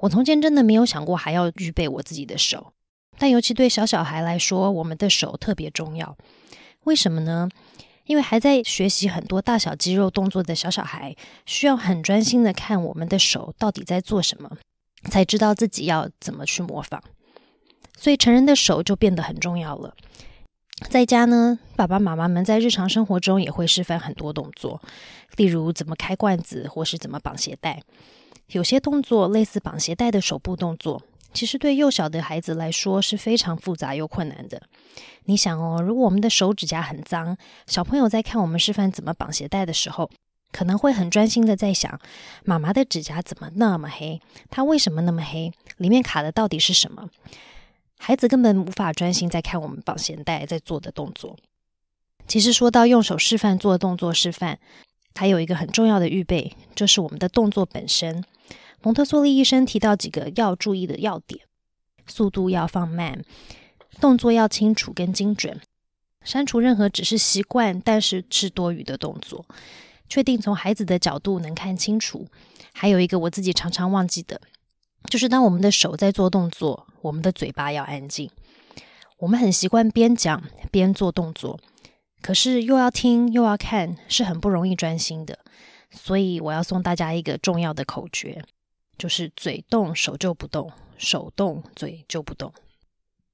我从前真的没有想过还要预备我自己的手，但尤其对小小孩来说，我们的手特别重要。为什么呢？因为还在学习很多大小肌肉动作的小小孩，需要很专心的看我们的手到底在做什么，才知道自己要怎么去模仿。所以成人的手就变得很重要了。在家呢，爸爸妈妈们在日常生活中也会示范很多动作，例如怎么开罐子，或是怎么绑鞋带。有些动作类似绑鞋带的手部动作，其实对幼小的孩子来说是非常复杂又困难的。你想哦，如果我们的手指甲很脏，小朋友在看我们示范怎么绑鞋带的时候，可能会很专心的在想：妈妈的指甲怎么那么黑？它为什么那么黑？里面卡的到底是什么？孩子根本无法专心在看我们绑鞋带在做的动作。其实说到用手示范做动作示范，还有一个很重要的预备，就是我们的动作本身。蒙特梭利医生提到几个要注意的要点：速度要放慢，动作要清楚跟精准，删除任何只是习惯但是是多余的动作，确定从孩子的角度能看清楚。还有一个我自己常常忘记的，就是当我们的手在做动作，我们的嘴巴要安静。我们很习惯边讲边做动作，可是又要听又要看，是很不容易专心的。所以我要送大家一个重要的口诀。就是嘴动手就不动，手动嘴就不动。